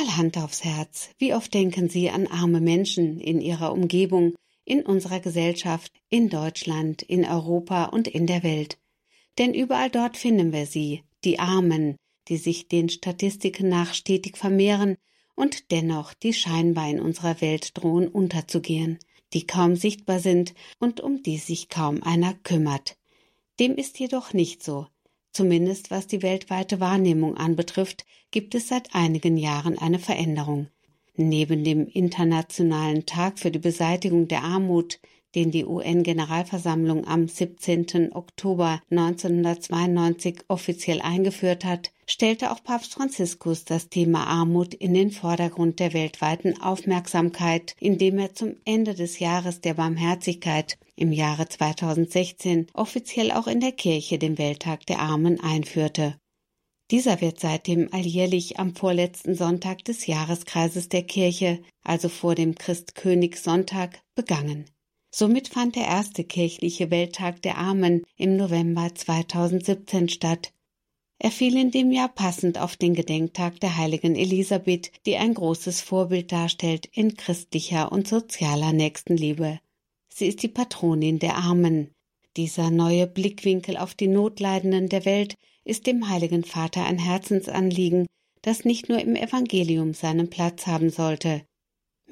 Mal Hand aufs Herz, wie oft denken Sie an arme Menschen in Ihrer Umgebung, in unserer Gesellschaft, in Deutschland, in Europa und in der Welt. Denn überall dort finden wir sie, die Armen, die sich den Statistiken nach stetig vermehren und dennoch die scheinbar in unserer Welt drohen unterzugehen, die kaum sichtbar sind und um die sich kaum einer kümmert. Dem ist jedoch nicht so. Zumindest was die weltweite Wahrnehmung anbetrifft, gibt es seit einigen Jahren eine Veränderung. Neben dem Internationalen Tag für die Beseitigung der Armut, den die UN-Generalversammlung am 17. Oktober 1992 offiziell eingeführt hat, stellte auch Papst Franziskus das Thema Armut in den Vordergrund der weltweiten Aufmerksamkeit, indem er zum Ende des Jahres der Barmherzigkeit im Jahre 2016 offiziell auch in der Kirche den Welttag der Armen einführte. Dieser wird seitdem alljährlich am vorletzten Sonntag des Jahreskreises der Kirche, also vor dem Christkönigssonntag, begangen. Somit fand der erste kirchliche Welttag der Armen im November 2017 statt. Er fiel in dem Jahr passend auf den Gedenktag der heiligen Elisabeth, die ein großes Vorbild darstellt in christlicher und sozialer Nächstenliebe. Sie ist die Patronin der Armen. Dieser neue Blickwinkel auf die Notleidenden der Welt ist dem Heiligen Vater ein Herzensanliegen, das nicht nur im Evangelium seinen Platz haben sollte.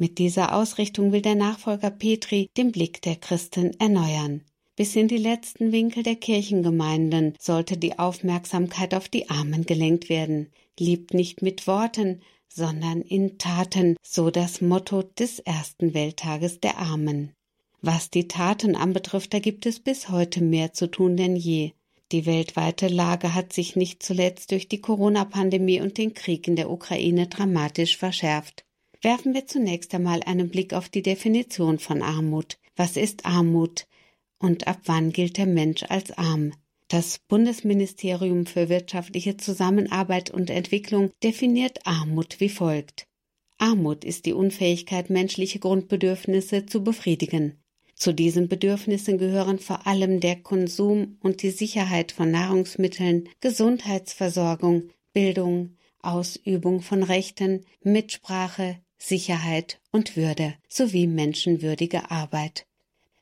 Mit dieser Ausrichtung will der Nachfolger Petri den Blick der Christen erneuern. Bis in die letzten Winkel der Kirchengemeinden sollte die Aufmerksamkeit auf die Armen gelenkt werden. Liebt nicht mit Worten, sondern in Taten, so das Motto des ersten Welttages der Armen. Was die Taten anbetrifft, da gibt es bis heute mehr zu tun denn je. Die weltweite Lage hat sich nicht zuletzt durch die Corona-Pandemie und den Krieg in der Ukraine dramatisch verschärft. Werfen wir zunächst einmal einen Blick auf die Definition von Armut. Was ist Armut? Und ab wann gilt der Mensch als arm? Das Bundesministerium für wirtschaftliche Zusammenarbeit und Entwicklung definiert Armut wie folgt. Armut ist die Unfähigkeit, menschliche Grundbedürfnisse zu befriedigen. Zu diesen Bedürfnissen gehören vor allem der Konsum und die Sicherheit von Nahrungsmitteln, Gesundheitsversorgung, Bildung, Ausübung von Rechten, Mitsprache, Sicherheit und Würde sowie menschenwürdige Arbeit.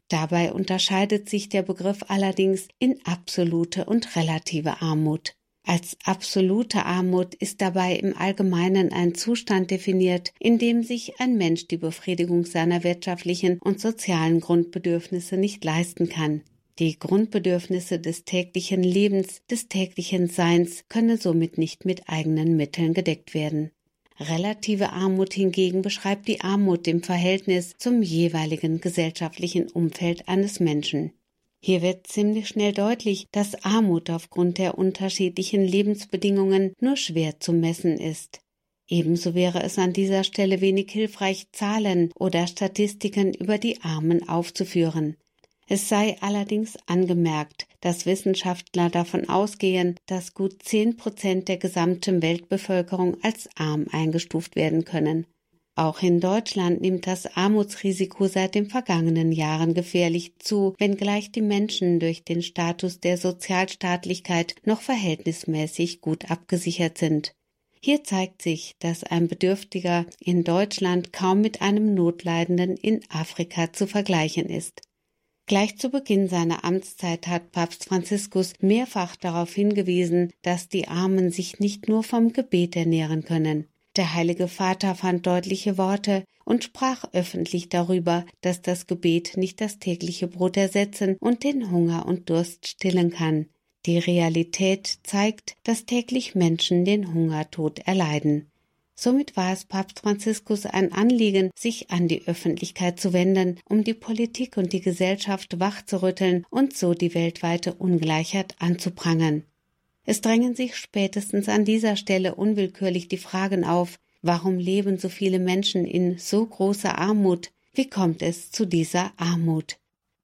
Dabei unterscheidet sich der Begriff allerdings in absolute und relative Armut. Als absolute Armut ist dabei im Allgemeinen ein Zustand definiert, in dem sich ein Mensch die Befriedigung seiner wirtschaftlichen und sozialen Grundbedürfnisse nicht leisten kann. Die Grundbedürfnisse des täglichen Lebens, des täglichen Seins können somit nicht mit eigenen Mitteln gedeckt werden. Relative Armut hingegen beschreibt die Armut im Verhältnis zum jeweiligen gesellschaftlichen Umfeld eines Menschen. Hier wird ziemlich schnell deutlich, dass Armut aufgrund der unterschiedlichen Lebensbedingungen nur schwer zu messen ist. Ebenso wäre es an dieser Stelle wenig hilfreich, Zahlen oder Statistiken über die Armen aufzuführen. Es sei allerdings angemerkt, dass Wissenschaftler davon ausgehen, dass gut zehn Prozent der gesamten Weltbevölkerung als arm eingestuft werden können. Auch in Deutschland nimmt das Armutsrisiko seit den vergangenen Jahren gefährlich zu, wenngleich die Menschen durch den Status der Sozialstaatlichkeit noch verhältnismäßig gut abgesichert sind. Hier zeigt sich, dass ein Bedürftiger in Deutschland kaum mit einem Notleidenden in Afrika zu vergleichen ist. Gleich zu Beginn seiner Amtszeit hat Papst Franziskus mehrfach darauf hingewiesen, dass die Armen sich nicht nur vom Gebet ernähren können. Der Heilige Vater fand deutliche Worte und sprach öffentlich darüber, dass das Gebet nicht das tägliche Brot ersetzen und den Hunger und Durst stillen kann. Die Realität zeigt, dass täglich Menschen den Hungertod erleiden. Somit war es Papst Franziskus ein Anliegen, sich an die Öffentlichkeit zu wenden, um die Politik und die Gesellschaft wachzurütteln und so die weltweite Ungleichheit anzuprangern. Es drängen sich spätestens an dieser Stelle unwillkürlich die Fragen auf, warum leben so viele Menschen in so großer Armut? Wie kommt es zu dieser Armut?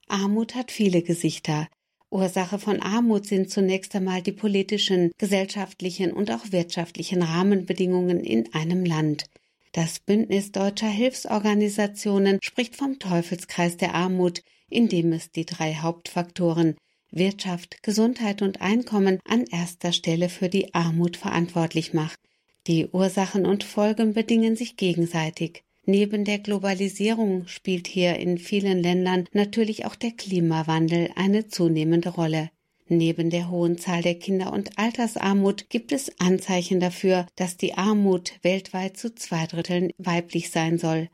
Armut hat viele Gesichter. Ursache von Armut sind zunächst einmal die politischen, gesellschaftlichen und auch wirtschaftlichen Rahmenbedingungen in einem Land. Das Bündnis deutscher Hilfsorganisationen spricht vom Teufelskreis der Armut, in dem es die drei Hauptfaktoren Wirtschaft, Gesundheit und Einkommen an erster Stelle für die Armut verantwortlich macht. Die Ursachen und Folgen bedingen sich gegenseitig. Neben der Globalisierung spielt hier in vielen Ländern natürlich auch der Klimawandel eine zunehmende Rolle. Neben der hohen Zahl der Kinder- und Altersarmut gibt es Anzeichen dafür, dass die Armut weltweit zu zwei Dritteln weiblich sein soll.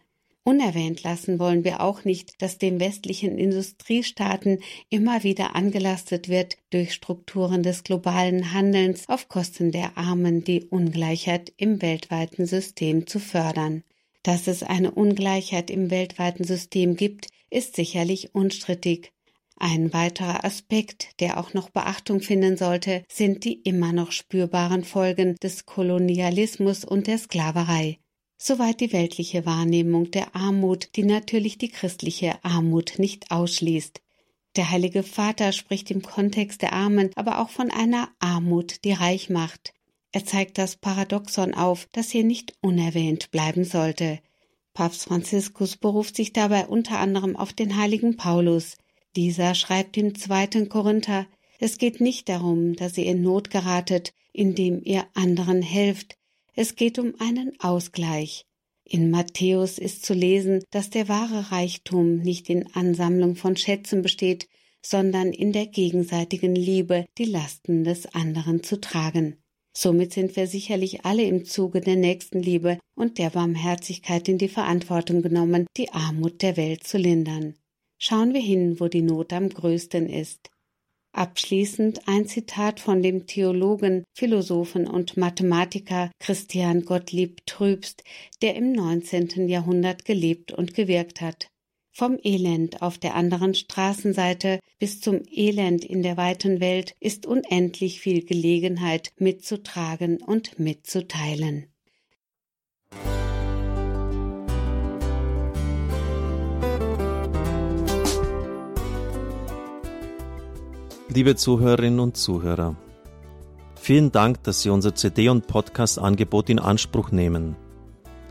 Unerwähnt lassen wollen wir auch nicht, dass den westlichen Industriestaaten immer wieder angelastet wird, durch Strukturen des globalen Handelns auf Kosten der Armen die Ungleichheit im weltweiten System zu fördern. Dass es eine Ungleichheit im weltweiten System gibt, ist sicherlich unstrittig. Ein weiterer Aspekt, der auch noch Beachtung finden sollte, sind die immer noch spürbaren Folgen des Kolonialismus und der Sklaverei. Soweit die weltliche Wahrnehmung der Armut, die natürlich die christliche Armut nicht ausschließt. Der Heilige Vater spricht im Kontext der Armen aber auch von einer Armut, die reich macht. Er zeigt das Paradoxon auf, das hier nicht unerwähnt bleiben sollte. Papst Franziskus beruft sich dabei unter anderem auf den heiligen Paulus. Dieser schreibt im zweiten Korinther, es geht nicht darum, dass ihr in Not geratet, indem ihr anderen helft. Es geht um einen Ausgleich. In Matthäus ist zu lesen, dass der wahre Reichtum nicht in Ansammlung von Schätzen besteht, sondern in der gegenseitigen Liebe, die Lasten des anderen zu tragen. Somit sind wir sicherlich alle im Zuge der Nächstenliebe und der Barmherzigkeit in die Verantwortung genommen, die Armut der Welt zu lindern. Schauen wir hin, wo die Not am größten ist. Abschließend ein Zitat von dem Theologen, Philosophen und Mathematiker Christian Gottlieb Trübst, der im 19. Jahrhundert gelebt und gewirkt hat. Vom Elend auf der anderen Straßenseite bis zum Elend in der weiten Welt ist unendlich viel Gelegenheit mitzutragen und mitzuteilen. Liebe Zuhörerinnen und Zuhörer, vielen Dank, dass Sie unser CD- und Podcast-Angebot in Anspruch nehmen.